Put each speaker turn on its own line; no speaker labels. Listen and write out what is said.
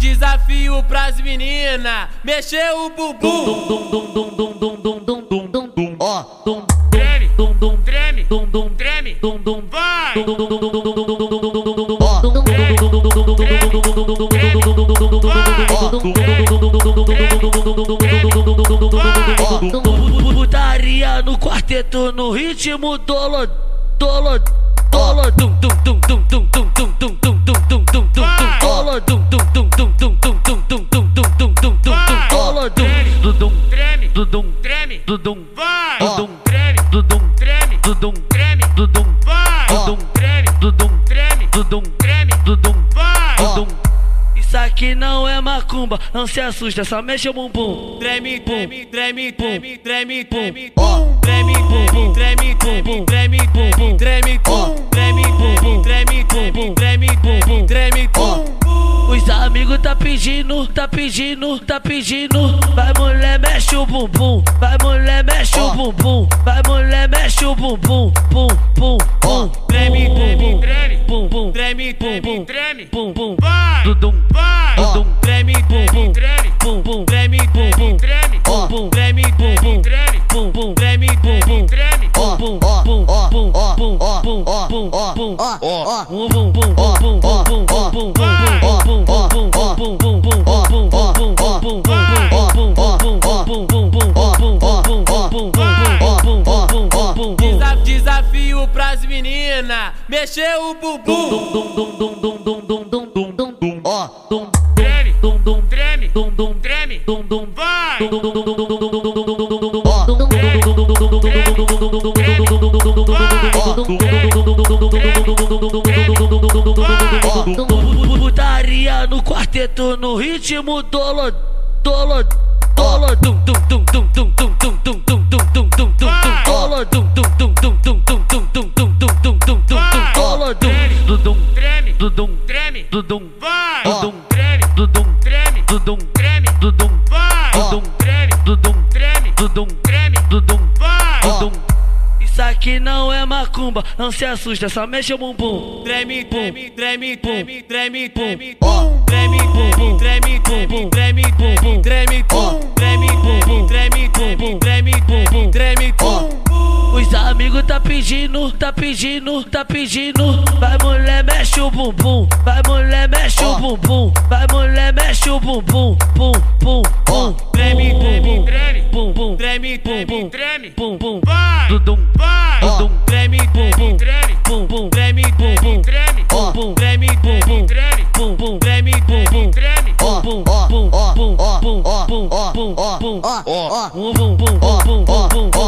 Desafio pras meninas, mexer o bumbum.
Ó,
Treme, treme, treme, vai.
ó,
Putaria no quarteto no ritmo dolo dolo dolo dum dum dum dum dum dum dum dum dum dum dum dum dolo dum dum
Treme,
dum
treme,
dum
vai.
dum
Treme,
dum
treme,
dum
treme,
dum
vai.
dum
Treme,
dum
treme,
dum
treme,
dum
vai.
dum Isso aqui não é macumba, não se assusta, só mexe o bumbum.
Treme, treme, treme, treme, treme, treme,
Ó.
treme, treme,
Os amigos tá pedindo, tá pedindo, tá pedindo. Vai mulher, mexe o bumbum. Vai mulher, mexe o bumbum. Vai mulher, mexe o bumbum. Pum, pum, pum.
Treme, treme, treme,
Pum, pum.
treme,
Pum,
treme,
pum.
treme,
Pum, pum.
vai,
Dudum.
vai,
Ó.
treme, treme, treme,
Pum, pum.
treme, treme, treme,
Ó.
treme, treme, treme,
Pum, pum.
treme, treme, treme,
ó,
Pum, pum,
ó,
pum, pum,
ó,
pum,
ó,
pum,
ó,
pum.
ó, ó,
Pum, pum, pum, pum, pum, pum, pum, pum, pum, pum,
Vai.
pum,
pras meninas, mexer o bumbum.
Ó,
treme, treme, treme, vai.
dum, dum, dum, vai. dum, putaria no quarteto no ritmo dolo, dolo, dolo, dum, dum. Dum dum
treme,
dum
treme,
dum
vai,
Ó.
treme,
dum
treme,
dum
treme,
dum
vai,
Ó.
treme,
dum
treme,
dum
treme,
dum
vai,
Ó.
Isso aqui não é macumba, não se assusta, só mexe o bumbum.
treme, treme, treme, treme, treme, treme,
Ó.
treme, treme,
tá pedindo, tá pedindo, tá pedindo. Vai mulher, mexe o bumbum. Vai mulher, mexe o bumbum. Vai mulher, mexe o bumbum. Pum, pum, pum.
treme, treme, treme,
Pum, pum.
treme,
Pum, pum.
treme, treme,
Pum, pum.
vai,
Dudum.
vai,
Ó.
treme, treme, treme,
Pum, pum.
treme, treme, treme,
Ó.
Pum,
treme, treme, treme,
pum, pum.
treme, treme, treme,
ó,
Pum,
ó,
pum,
ó,
pum,
ó,
pum,
ó,
pum,
ó,
pum,
ó,
pum.
ó, ó,
Pum, pum, pum, pum, pum, pum, pum, pum, pum,